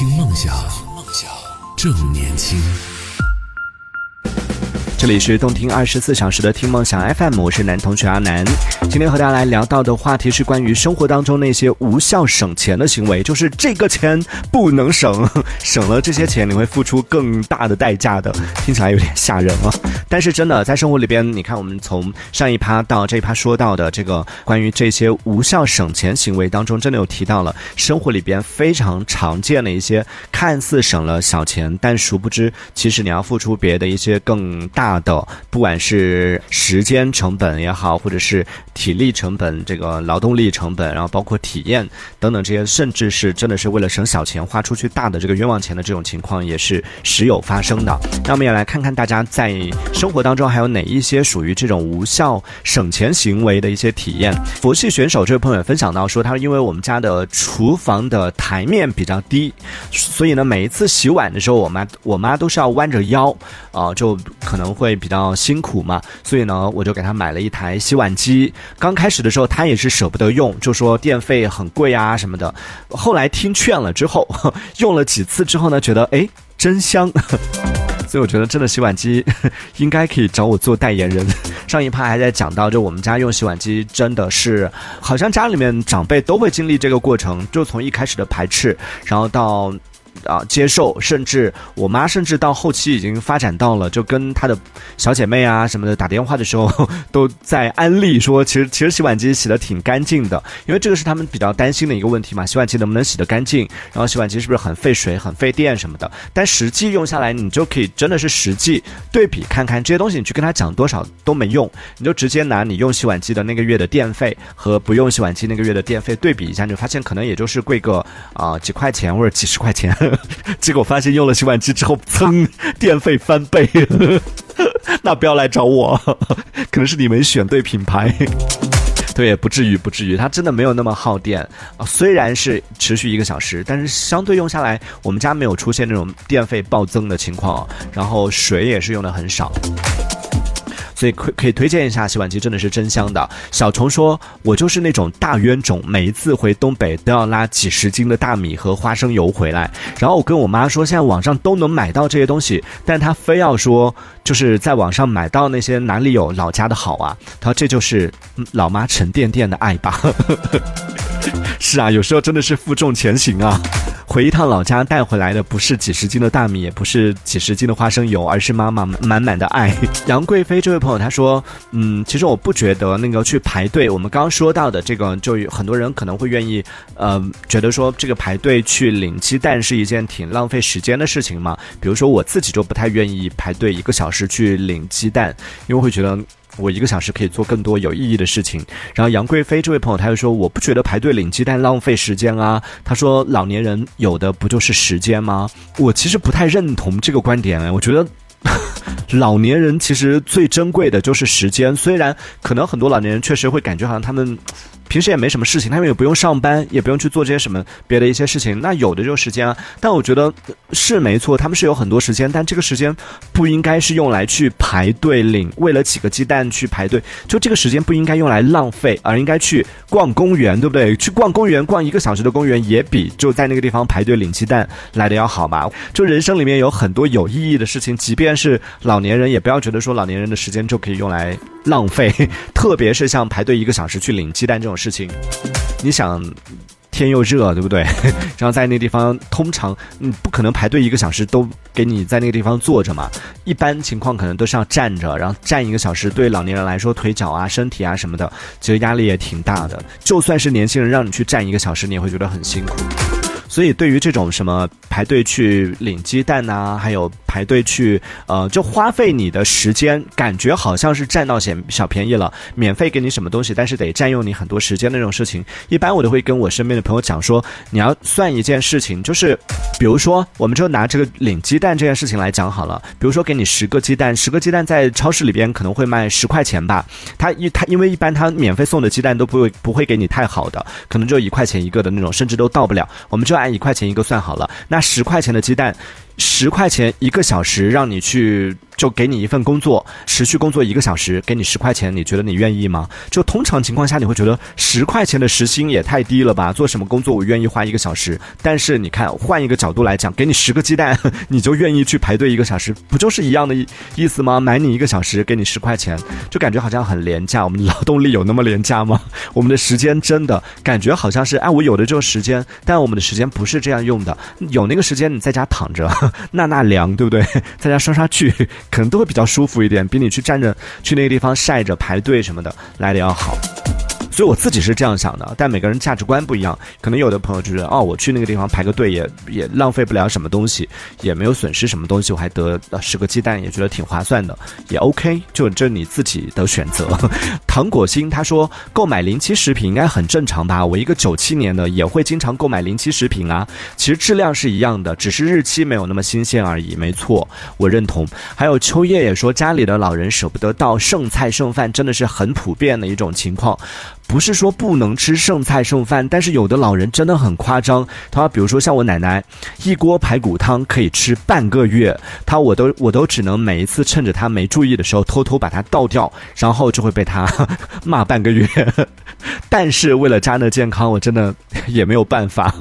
听梦想，正年轻。这里是动听二十四小时的听梦想 FM，我是男同学阿南。今天和大家来聊到的话题是关于生活当中那些无效省钱的行为，就是这个钱不能省，省了这些钱你会付出更大的代价的。听起来有点吓人啊！但是真的在生活里边，你看我们从上一趴到这一趴说到的这个关于这些无效省钱行为当中，真的有提到了生活里边非常常见的一些看似省了小钱，但殊不知其实你要付出别的一些更大。的，不管是时间成本也好，或者是体力成本、这个劳动力成本，然后包括体验等等这些，甚至是真的是为了省小钱花出去大的这个冤枉钱的这种情况，也是时有发生的。那我们也来看看大家在生活当中还有哪一些属于这种无效省钱行为的一些体验。佛系选手这位朋友分享到说，他因为我们家的厨房的台面比较低，所以呢，每一次洗碗的时候，我妈我妈都是要弯着腰啊，就可能。会比较辛苦嘛，所以呢，我就给他买了一台洗碗机。刚开始的时候，他也是舍不得用，就说电费很贵啊什么的。后来听劝了之后，用了几次之后呢，觉得哎真香，所以我觉得真的洗碗机应该可以找我做代言人。上一趴还在讲到，就我们家用洗碗机真的是，好像家里面长辈都会经历这个过程，就从一开始的排斥，然后到。啊，接受，甚至我妈甚至到后期已经发展到了，就跟她的小姐妹啊什么的打电话的时候，都在安利说，其实其实洗碗机洗的挺干净的，因为这个是他们比较担心的一个问题嘛，洗碗机能不能洗得干净，然后洗碗机是不是很费水、很费电什么的。但实际用下来，你就可以真的是实际对比看看这些东西，你去跟他讲多少都没用，你就直接拿你用洗碗机的那个月的电费和不用洗碗机那个月的电费对比一下，你就发现可能也就是贵个啊几块钱或者几十块钱。结果发现用了洗碗机之后，噌，电费翻倍。那不要来找我，可能是你没选对品牌。对，不至于，不至于，它真的没有那么耗电啊。虽然是持续一个小时，但是相对用下来，我们家没有出现那种电费暴增的情况，然后水也是用的很少。所以可可以推荐一下洗碗机，真的是真香的。小虫说：“我就是那种大冤种，每一次回东北都要拉几十斤的大米和花生油回来。然后我跟我妈说，现在网上都能买到这些东西，但她非要说，就是在网上买到那些哪里有老家的好啊？她说这就是老妈沉甸甸的爱吧。是啊，有时候真的是负重前行啊。”回一趟老家带回来的不是几十斤的大米，也不是几十斤的花生油，而是妈妈满满的爱。杨贵妃这位朋友他说：“嗯，其实我不觉得那个去排队，我们刚刚说到的这个，就有很多人可能会愿意，呃，觉得说这个排队去领鸡蛋是一件挺浪费时间的事情嘛。比如说我自己就不太愿意排队一个小时去领鸡蛋，因为会觉得。”我一个小时可以做更多有意义的事情。然后杨贵妃这位朋友他又说：“我不觉得排队领鸡蛋浪费时间啊。”他说：“老年人有的不就是时间吗？”我其实不太认同这个观点。我觉得老年人其实最珍贵的就是时间。虽然可能很多老年人确实会感觉好像他们。平时也没什么事情，他们也不用上班，也不用去做这些什么别的一些事情，那有的就是时间啊。但我觉得是没错，他们是有很多时间，但这个时间不应该是用来去排队领，为了几个鸡蛋去排队，就这个时间不应该用来浪费，而应该去逛公园，对不对？去逛公园，逛一个小时的公园，也比就在那个地方排队领鸡蛋来的要好嘛？就人生里面有很多有意义的事情，即便是老年人，也不要觉得说老年人的时间就可以用来浪费，特别是像排队一个小时去领鸡蛋这种。事情，你想，天又热，对不对？然后在那个地方，通常你不可能排队一个小时都给你在那个地方坐着嘛。一般情况可能都是要站着，然后站一个小时，对老年人来说，腿脚啊、身体啊什么的，其实压力也挺大的。就算是年轻人，让你去站一个小时，你也会觉得很辛苦。所以，对于这种什么排队去领鸡蛋呐，还有排队去，呃，就花费你的时间，感觉好像是占到小小便宜了，免费给你什么东西，但是得占用你很多时间的那种事情，一般我都会跟我身边的朋友讲说，你要算一件事情，就是，比如说，我们就拿这个领鸡蛋这件事情来讲好了，比如说给你十个鸡蛋，十个鸡蛋在超市里边可能会卖十块钱吧，他一他因为一般他免费送的鸡蛋都不会不会给你太好的，可能就一块钱一个的那种，甚至都到不了，我们就。按一块钱一个算好了，那十块钱的鸡蛋，十块钱一个小时让你去。就给你一份工作，持续工作一个小时，给你十块钱，你觉得你愿意吗？就通常情况下，你会觉得十块钱的时薪也太低了吧？做什么工作我愿意花一个小时？但是你看，换一个角度来讲，给你十个鸡蛋，你就愿意去排队一个小时，不就是一样的意思吗？买你一个小时，给你十块钱，就感觉好像很廉价。我们劳动力有那么廉价吗？我们的时间真的感觉好像是，哎，我有的就是时间，但我们的时间不是这样用的。有那个时间你在家躺着 纳纳凉，对不对？在家刷刷剧。可能都会比较舒服一点，比你去站着去那个地方晒着排队什么的来的要好。所以我自己是这样想的，但每个人价值观不一样。可能有的朋友就觉得，哦，我去那个地方排个队也也浪费不了什么东西，也没有损失什么东西，我还得十个鸡蛋，也觉得挺划算的，也 OK。就这你自己的选择。糖果心他说，购买临期食品应该很正常吧？我一个九七年的也会经常购买临期食品啊。其实质量是一样的，只是日期没有那么新鲜而已。没错，我认同。还有秋叶也说，家里的老人舍不得倒剩菜剩饭，真的是很普遍的一种情况。不是说不能吃剩菜剩饭，但是有的老人真的很夸张。他比如说像我奶奶，一锅排骨汤可以吃半个月，他我都我都只能每一次趁着他没注意的时候偷偷把它倒掉，然后就会被他 骂半个月。但是为了家人的健康，我真的也没有办法。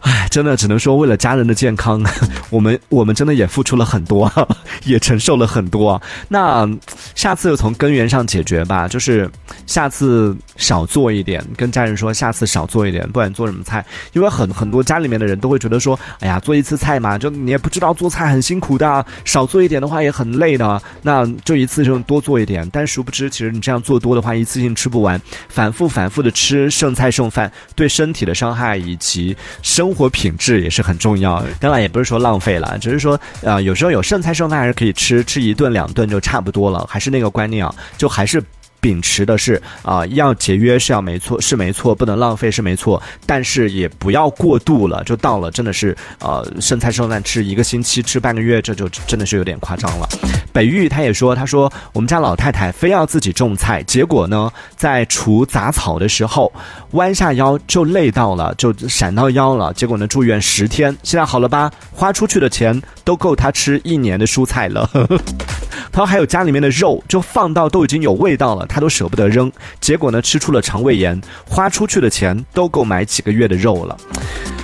唉，真的只能说为了家人的健康，我们我们真的也付出了很多，也承受了很多。那下次从根源上解决吧，就是下次少做一点，跟家人说下次少做一点，不管做什么菜，因为很很多家里面的人都会觉得说，哎呀，做一次菜嘛，就你也不知道做菜很辛苦的，少做一点的话也很累的，那就一次就多做一点。但殊不知，其实你这样做多的话，一次性吃不完，反复反复的吃剩菜剩饭，对身体的伤害以及生。生活品质也是很重要的，当然也不是说浪费了，只是说，呃，有时候有剩菜剩饭还是可以吃，吃一顿两顿就差不多了，还是那个观念啊，就还是。秉持的是啊，要节约是要没错，是没错，不能浪费是没错，但是也不要过度了，就到了真的是呃剩菜剩饭吃一个星期，吃半个月，这就真的是有点夸张了。北玉他也说，他说我们家老太太非要自己种菜，结果呢，在除杂草的时候弯下腰就累到了，就闪到腰了，结果呢住院十天，现在好了吧？花出去的钱都够他吃一年的蔬菜了。他还有家里面的肉，就放到都已经有味道了，他都舍不得扔，结果呢吃出了肠胃炎，花出去的钱都够买几个月的肉了。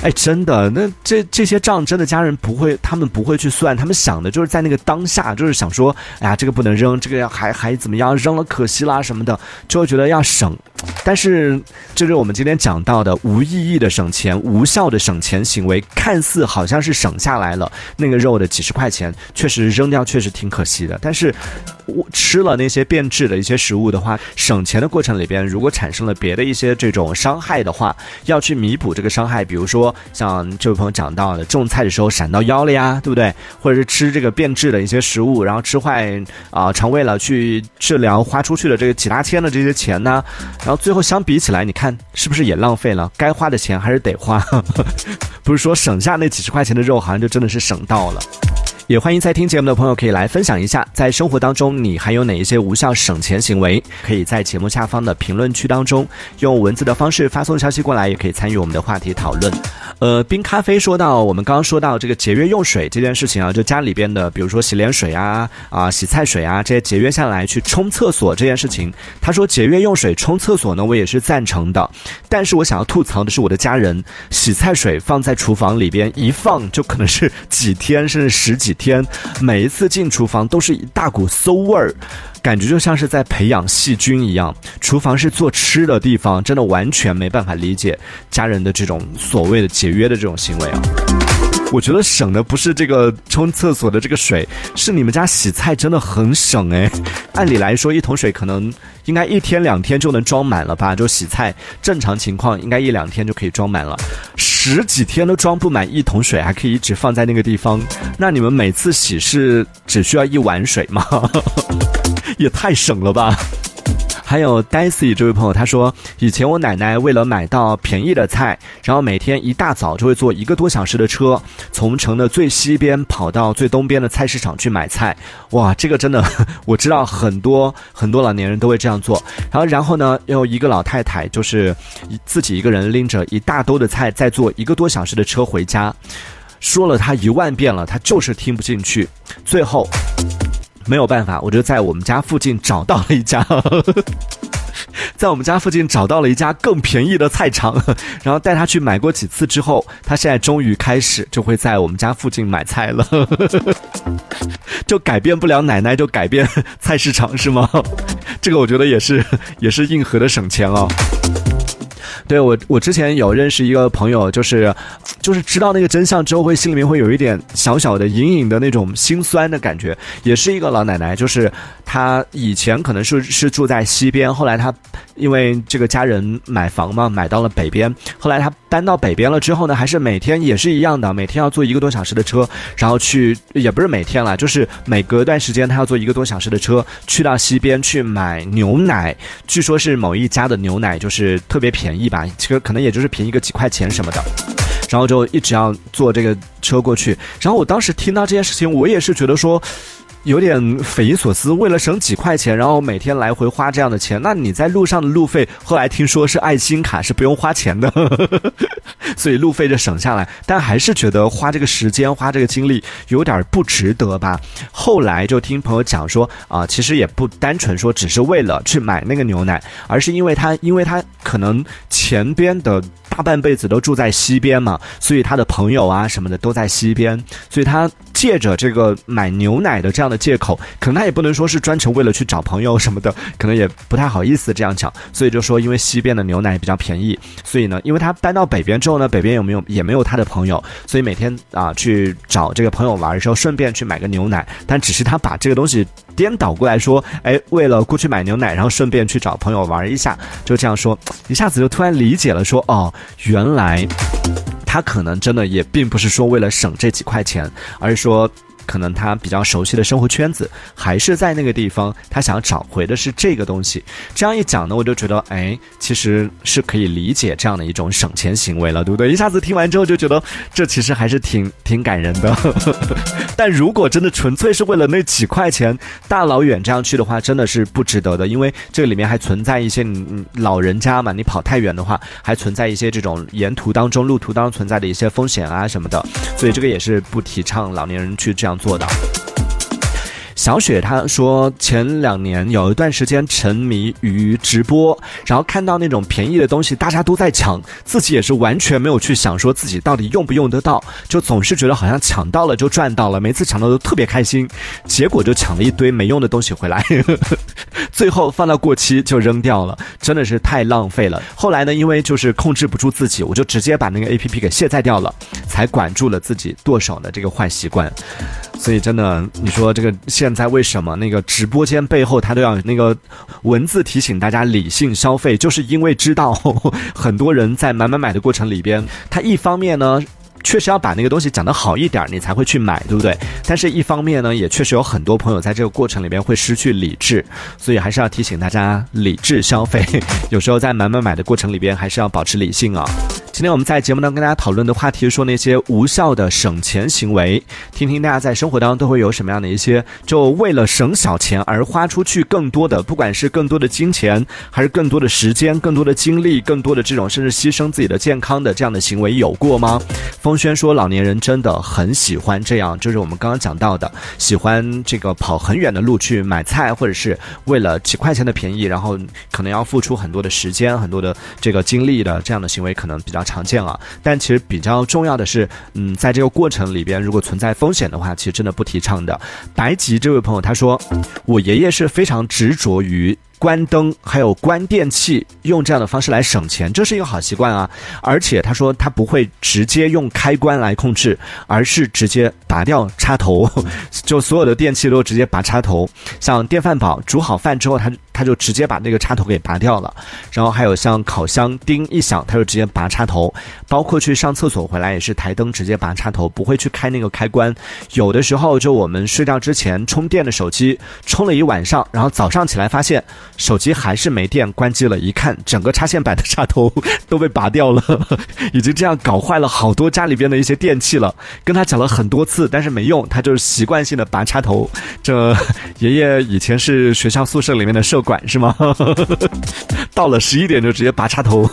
哎，真的，那这这些账真的家人不会，他们不会去算，他们想的就是在那个当下，就是想说，哎呀，这个不能扔，这个要还还怎么样，扔了可惜啦什么的，就会觉得要省。但是，这是我们今天讲到的无意义的省钱、无效的省钱行为，看似好像是省下来了那个肉的几十块钱，确实扔掉确实挺可惜的。但是，我吃了那些变质的一些食物的话，省钱的过程里边，如果产生了别的一些这种伤害的话，要去弥补这个伤害，比如说。像这位朋友讲到的，种菜的时候闪到腰了呀，对不对？或者是吃这个变质的一些食物，然后吃坏啊肠胃了，去治疗花出去的这个几大千的这些钱呢？然后最后相比起来，你看是不是也浪费了？该花的钱还是得花，不是说省下那几十块钱的肉，好像就真的是省到了。也欢迎在听节目的朋友可以来分享一下，在生活当中你还有哪一些无效省钱行为？可以在节目下方的评论区当中用文字的方式发送消息过来，也可以参与我们的话题讨论。呃，冰咖啡说到我们刚刚说到这个节约用水这件事情啊，就家里边的，比如说洗脸水啊、啊洗菜水啊这些节约下来去冲厕所这件事情，他说节约用水冲厕所呢，我也是赞成的。但是我想要吐槽的是我的家人，洗菜水放在厨房里边一放就可能是几天甚至十几。天，每一次进厨房都是一大股馊味儿，感觉就像是在培养细菌一样。厨房是做吃的地方，真的完全没办法理解家人的这种所谓的节约的这种行为啊。我觉得省的不是这个冲厕所的这个水，是你们家洗菜真的很省哎。按理来说，一桶水可能应该一天两天就能装满了吧？就洗菜，正常情况应该一两天就可以装满了。十几天都装不满一桶水，还可以一直放在那个地方。那你们每次洗是只需要一碗水吗？也太省了吧！还有 Daisy 这位朋友，他说以前我奶奶为了买到便宜的菜，然后每天一大早就会坐一个多小时的车，从城的最西边跑到最东边的菜市场去买菜。哇，这个真的 我知道很多很多老年人都会这样做。然后然后呢，有一个老太太就是自己一个人拎着一大兜的菜，再坐一个多小时的车回家。说了他一万遍了，他就是听不进去。最后没有办法，我就在我们家附近找到了一家。在我们家附近找到了一家更便宜的菜场，然后带他去买过几次之后，他现在终于开始就会在我们家附近买菜了。就改变不了奶奶，就改变菜市场是吗？这个我觉得也是，也是硬核的省钱哦。对我，我之前有认识一个朋友，就是，就是知道那个真相之后，会心里面会有一点小小的、隐隐的那种心酸的感觉。也是一个老奶奶，就是他以前可能是是住在西边，后来他因为这个家人买房嘛，买到了北边。后来他搬到北边了之后呢，还是每天也是一样的，每天要坐一个多小时的车，然后去，也不是每天了，就是每隔一段时间，他要坐一个多小时的车去到西边去买牛奶。据说是某一家的牛奶就是特别便宜吧。其实可能也就是便宜个几块钱什么的，然后就一直要坐这个车过去。然后我当时听到这件事情，我也是觉得说。有点匪夷所思，为了省几块钱，然后每天来回花这样的钱，那你在路上的路费，后来听说是爱心卡是不用花钱的，所以路费就省下来，但还是觉得花这个时间、花这个精力有点不值得吧。后来就听朋友讲说，啊，其实也不单纯说只是为了去买那个牛奶，而是因为他，因为他可能前边的大半辈子都住在西边嘛，所以他的朋友啊什么的都在西边，所以他。借着这个买牛奶的这样的借口，可能他也不能说是专程为了去找朋友什么的，可能也不太好意思这样讲，所以就说因为西边的牛奶比较便宜，所以呢，因为他搬到北边之后呢，北边有没有也没有他的朋友，所以每天啊去找这个朋友玩的时候，顺便去买个牛奶，但只是他把这个东西颠倒过来说，哎，为了过去买牛奶，然后顺便去找朋友玩一下，就这样说，一下子就突然理解了，说哦，原来。他可能真的也并不是说为了省这几块钱，而是说。可能他比较熟悉的生活圈子还是在那个地方，他想找回的是这个东西。这样一讲呢，我就觉得，哎，其实是可以理解这样的一种省钱行为了，对不对？一下子听完之后就觉得，这其实还是挺挺感人的。但如果真的纯粹是为了那几块钱，大老远这样去的话，真的是不值得的，因为这里面还存在一些你老人家嘛，你跑太远的话，还存在一些这种沿途当中、路途当中存在的一些风险啊什么的，所以这个也是不提倡老年人去这样。做到。小雪她说，前两年有一段时间沉迷于直播，然后看到那种便宜的东西，大家都在抢，自己也是完全没有去想说自己到底用不用得到，就总是觉得好像抢到了就赚到了，每次抢到都特别开心，结果就抢了一堆没用的东西回来，最后放到过期就扔掉了，真的是太浪费了。后来呢，因为就是控制不住自己，我就直接把那个 A P P 给卸载掉了，才管住了自己剁手的这个坏习惯。所以真的，你说这个现在为什么那个直播间背后他都要那个文字提醒大家理性消费，就是因为知道 很多人在买买买的过程里边，他一方面呢。确实要把那个东西讲得好一点，你才会去买，对不对？但是一方面呢，也确实有很多朋友在这个过程里边会失去理智，所以还是要提醒大家理智消费。有时候在买买买的过程里边，还是要保持理性啊。今天我们在节目当中跟大家讨论的话题说那些无效的省钱行为，听听大家在生活当中都会有什么样的一些，就为了省小钱而花出去更多的，不管是更多的金钱，还是更多的时间、更多的精力、更多的这种甚至牺牲自己的健康的这样的行为有过吗？风轩说，老年人真的很喜欢这样，就是我们刚刚讲到的，喜欢这个跑很远的路去买菜，或者是为了几块钱的便宜，然后可能要付出很多的时间、很多的这个精力的这样的行为，可能比较常见啊。但其实比较重要的是，嗯，在这个过程里边，如果存在风险的话，其实真的不提倡的。白吉这位朋友他说，我爷爷是非常执着于。关灯还有关电器，用这样的方式来省钱，这是一个好习惯啊！而且他说他不会直接用开关来控制，而是直接拔掉插头，就所有的电器都直接拔插头。像电饭煲煮好饭之后，他他就直接把那个插头给拔掉了。然后还有像烤箱叮一响，他就直接拔插头。包括去上厕所回来也是台灯直接拔插头，不会去开那个开关。有的时候就我们睡觉之前充电的手机充了一晚上，然后早上起来发现。手机还是没电，关机了，一看整个插线板的插头都被拔掉了，已经这样搞坏了好多家里边的一些电器了。跟他讲了很多次，但是没用，他就是习惯性的拔插头。这爷爷以前是学校宿舍里面的社工管是吗？到了十一点就直接拔插头。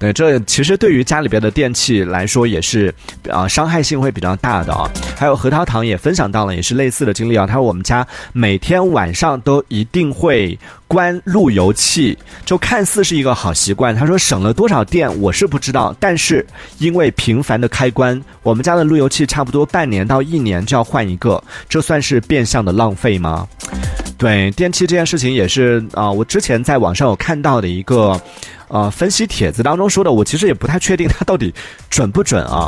对，这其实对于家里边的电器来说也是啊，伤害性会比较大的啊。还有核桃糖也分享到了，也是类似的经历啊。他说我们家每天晚上都一定会关路由器，就看似是一个好习惯。他说省了多少电我是不知道，但是因为频繁的开关，我们家的路由器差不多半年到一年就要换一个，这算是变相的浪费吗？对，电器这件事情也是啊，我之前在网上有看到的一个呃分析帖子当中说的，我其实也不太确定它到底准不准啊。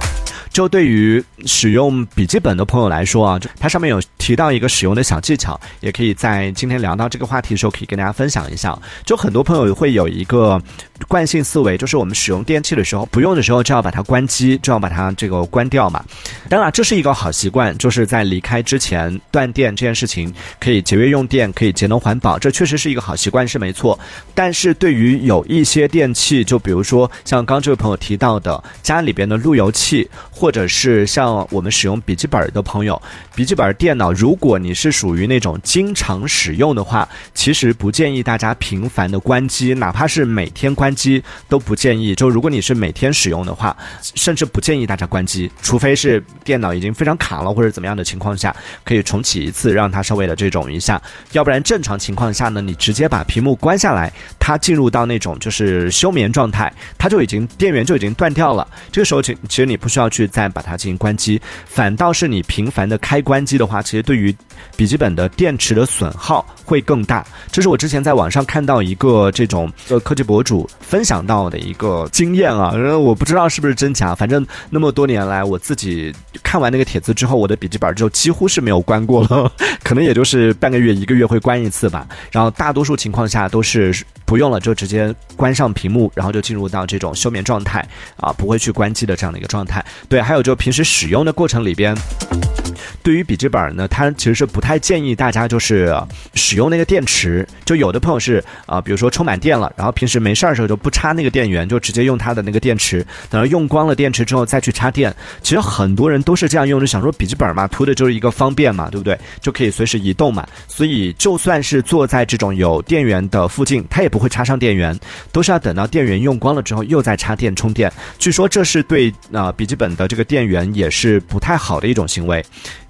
就对于使用笔记本的朋友来说啊，它上面有提到一个使用的小技巧，也可以在今天聊到这个话题的时候，可以跟大家分享一下。就很多朋友会有一个惯性思维，就是我们使用电器的时候，不用的时候就要把它关机，就要把它这个关掉嘛。当然，这是一个好习惯，就是在离开之前断电这件事情，可以节约用电，可以节能环保，这确实是一个好习惯，是没错。但是对于有一些电器，就比如说像刚这位朋友提到的家里边的路由器。或者是像我们使用笔记本的朋友，笔记本电脑，如果你是属于那种经常使用的话，其实不建议大家频繁的关机，哪怕是每天关关机都不建议。就如果你是每天使用的话，甚至不建议大家关机，除非是电脑已经非常卡了或者怎么样的情况下，可以重启一次，让它稍微的这种一下。要不然正常情况下呢，你直接把屏幕关下来，它进入到那种就是休眠状态，它就已经电源就已经断掉了。这个时候其其实你不需要去。再把它进行关机，反倒是你频繁的开关机的话，其实对于笔记本的电池的损耗会更大。这是我之前在网上看到一个这种呃科技博主分享到的一个经验啊，我不知道是不是真假，反正那么多年来，我自己看完那个帖子之后，我的笔记本就几乎是没有关过了，可能也就是半个月一个月会关一次吧。然后大多数情况下都是不用了就直接关上屏幕，然后就进入到这种休眠状态啊，不会去关机的这样的一个状态。对。还有就平时使用的过程里边。对于笔记本呢，它其实是不太建议大家就是使用那个电池。就有的朋友是啊，比如说充满电了，然后平时没事儿的时候就不插那个电源，就直接用它的那个电池，等到用光了电池之后再去插电。其实很多人都是这样用，就想说笔记本嘛，图的就是一个方便嘛，对不对？就可以随时移动嘛。所以就算是坐在这种有电源的附近，它也不会插上电源，都是要等到电源用光了之后又再插电充电。据说这是对啊笔记本的这个电源也是不太好的一种行为。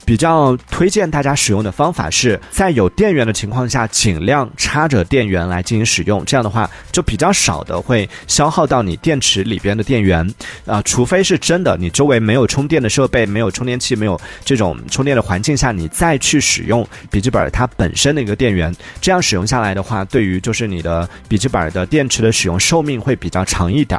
比较推荐大家使用的方法是在有电源的情况下，尽量插着电源来进行使用。这样的话，就比较少的会消耗到你电池里边的电源啊。除非是真的，你周围没有充电的设备，没有充电器，没有这种充电的环境下，你再去使用笔记本它本身的一个电源，这样使用下来的话，对于就是你的笔记本的电池的使用寿命会比较长一点。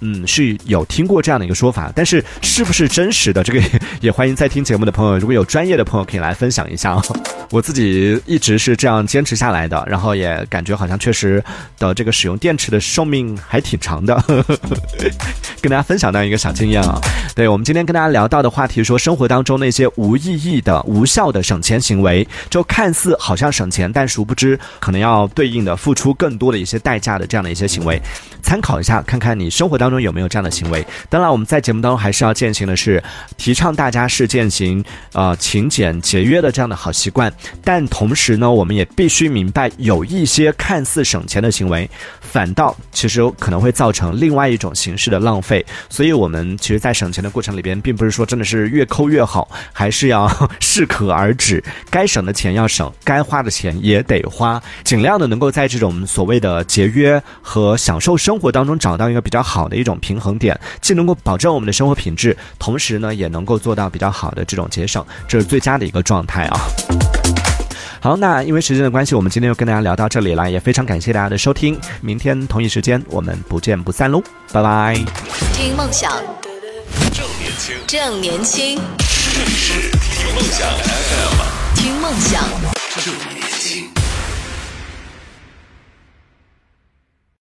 嗯，是有听过这样的一个说法，但是是不是真实的，这个 也欢迎在听节目的朋友，如果有专业的朋友可以来分享一下哦。我自己一直是这样坚持下来的，然后也感觉好像确实的这个使用电池的寿命还挺长的，跟大家分享到一个小经验啊。对我们今天跟大家聊到的话题，说生活当中那些无意义的、无效的省钱行为，就看似好像省钱，但殊不知可能要对应的付出更多的一些代价的这样的一些行为，参考一下，看看你生活当当中有没有这样的行为。当然，我们在节目当中还是要践行的是提倡大家是践行呃勤俭节约的这样的好习惯。但同时呢，我们也必须明白，有一些看似省钱的行为，反倒其实可能会造成另外一种形式的浪费。所以，我们其实，在省钱的过程里边，并不是说真的是越抠越好，还是要适可而止。该省的钱要省，该花的钱也得花，尽量的能够在这种所谓的节约和享受生活当中找到一个比较好的一种平衡点，既能够保证我们的生活品质，同时呢，也能够做到比较好的这种节省，这是最佳的一个状态啊。好，那因为时间的关系，我们今天就跟大家聊到这里了，也非常感谢大家的收听。明天同一时间，我们不见不散喽，拜拜。听梦想，正年轻，正年轻，这里是听梦想 FM，听梦想，